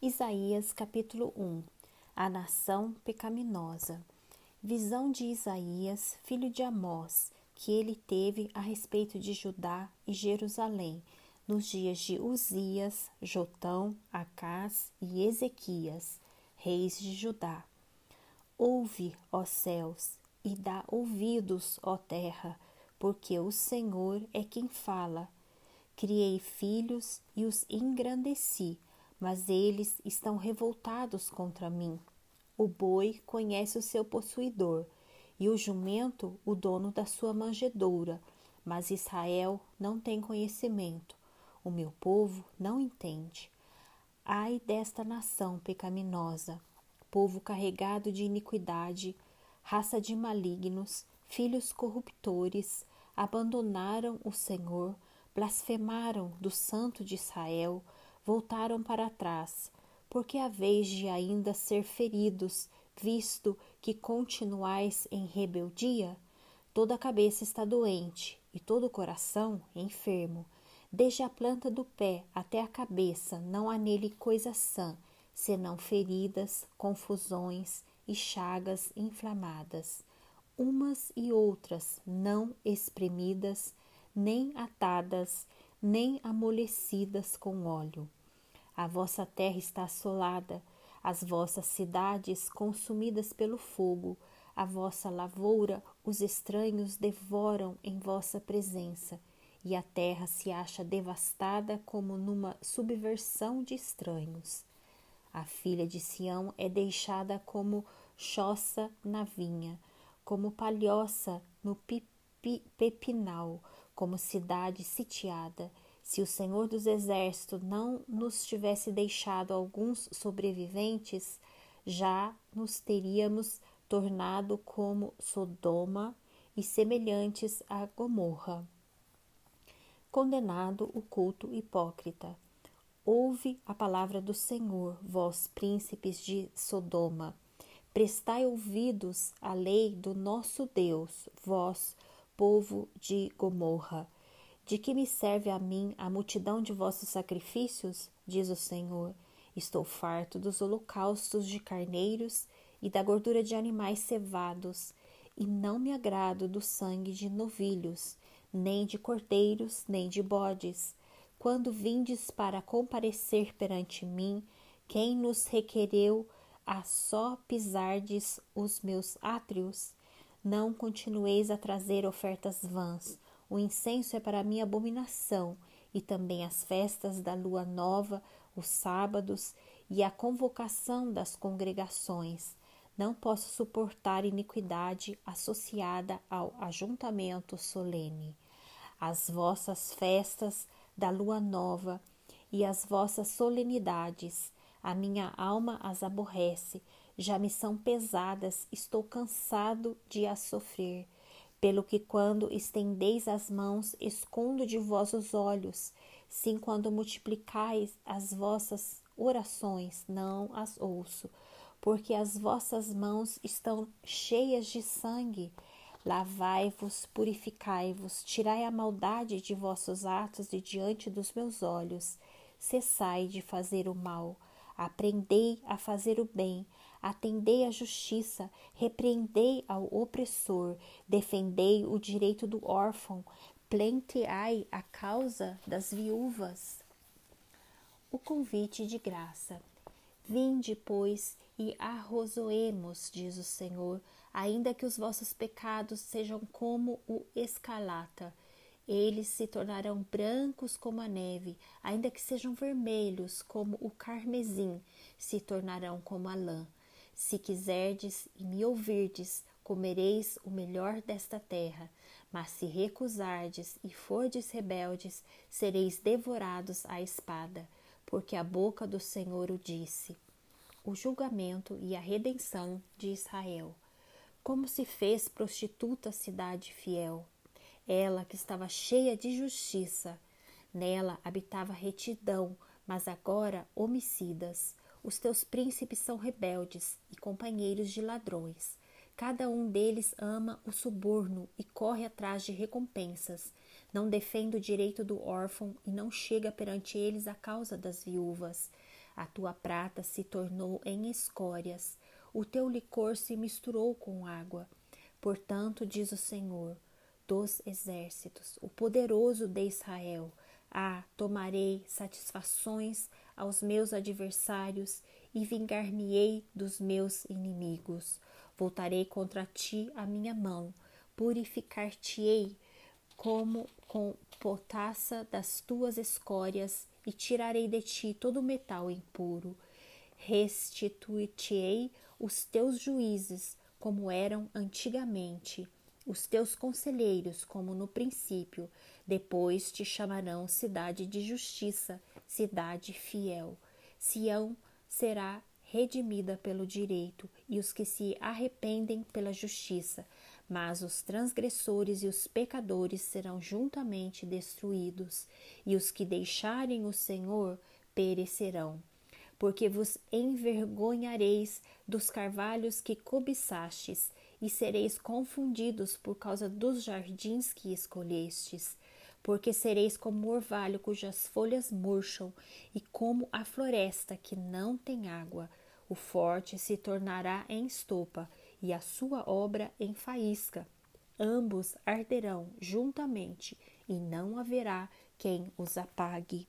Isaías capítulo 1 A nação pecaminosa Visão de Isaías, filho de Amós, que ele teve a respeito de Judá e Jerusalém, nos dias de Uzias, Jotão, Acás e Ezequias, reis de Judá. Ouve, ó céus, e dá ouvidos, ó terra, porque o Senhor é quem fala. Criei filhos e os engrandeci mas eles estão revoltados contra mim. O boi conhece o seu possuidor, e o jumento o dono da sua manjedoura, mas Israel não tem conhecimento. O meu povo não entende. Ai desta nação pecaminosa, povo carregado de iniquidade, raça de malignos, filhos corruptores, abandonaram o Senhor, blasfemaram do Santo de Israel, voltaram para trás, porque a vez de ainda ser feridos, visto que continuais em rebeldia, toda a cabeça está doente e todo o coração enfermo. Desde a planta do pé até a cabeça não há nele coisa sã, senão feridas, confusões e chagas inflamadas, umas e outras não espremidas, nem atadas, nem amolecidas com óleo. A vossa terra está assolada, as vossas cidades consumidas pelo fogo, a vossa lavoura os estranhos devoram em vossa presença, e a terra se acha devastada como numa subversão de estranhos. A filha de Sião é deixada como choça na vinha, como palhoça no pepinal, como cidade sitiada se o Senhor dos Exércitos não nos tivesse deixado alguns sobreviventes, já nos teríamos tornado como Sodoma e semelhantes a Gomorra. Condenado o culto hipócrita. Ouve a palavra do Senhor, vós príncipes de Sodoma. Prestai ouvidos à lei do nosso Deus, vós, povo de Gomorra de que me serve a mim a multidão de vossos sacrifícios? Diz o Senhor. Estou farto dos holocaustos de carneiros e da gordura de animais cevados, e não me agrado do sangue de novilhos, nem de cordeiros, nem de bodes. Quando vindes para comparecer perante mim, quem nos requereu a só pisardes os meus átrios? Não continueis a trazer ofertas vãs o incenso é para mim abominação, e também as festas da lua nova, os sábados e a convocação das congregações. Não posso suportar iniquidade associada ao ajuntamento solene. As vossas festas da lua nova e as vossas solenidades, a minha alma as aborrece, já me são pesadas, estou cansado de as sofrer pelo que, quando estendeis as mãos, escondo de vós os olhos, sim, quando multiplicais as vossas orações, não as ouço, porque as vossas mãos estão cheias de sangue. Lavai-vos, purificai-vos, tirai a maldade de vossos atos de diante dos meus olhos. Cessai de fazer o mal, aprendei a fazer o bem, atendei à justiça, repreendei ao opressor, defendei o direito do órfão, plenteai a causa das viúvas. O convite de graça. Vinde, pois, e arrozoemos, diz o Senhor, ainda que os vossos pecados sejam como o escarlata, eles se tornarão brancos como a neve, ainda que sejam vermelhos como o carmesim, se tornarão como a lã. Se quiserdes e me ouvirdes, comereis o melhor desta terra. Mas se recusardes e fordes rebeldes, sereis devorados à espada, porque a boca do Senhor o disse. O julgamento e a redenção de Israel. Como se fez prostituta a cidade fiel, ela que estava cheia de justiça. Nela habitava retidão, mas agora homicidas. Os teus príncipes são rebeldes e companheiros de ladrões. Cada um deles ama o suborno e corre atrás de recompensas. Não defende o direito do órfão e não chega perante eles a causa das viúvas. A tua prata se tornou em escórias, o teu licor se misturou com água. Portanto, diz o Senhor dos exércitos, o poderoso de Israel: Ah, tomarei satisfações aos meus adversários e vingar-me-ei dos meus inimigos. Voltarei contra ti a minha mão, purificar-te-ei como com potassa das tuas escórias e tirarei de ti todo o metal impuro. Restituir-te-ei os teus juízes como eram antigamente, os teus conselheiros como no princípio. Depois te chamarão cidade de justiça, cidade fiel. Sião será redimida pelo direito e os que se arrependem pela justiça, mas os transgressores e os pecadores serão juntamente destruídos, e os que deixarem o Senhor perecerão. Porque vos envergonhareis dos carvalhos que cobiçastes, e sereis confundidos por causa dos jardins que escolhestes porque sereis como o orvalho cujas folhas murcham, e como a floresta que não tem água. O forte se tornará em estopa, e a sua obra em faísca. Ambos arderão juntamente, e não haverá quem os apague.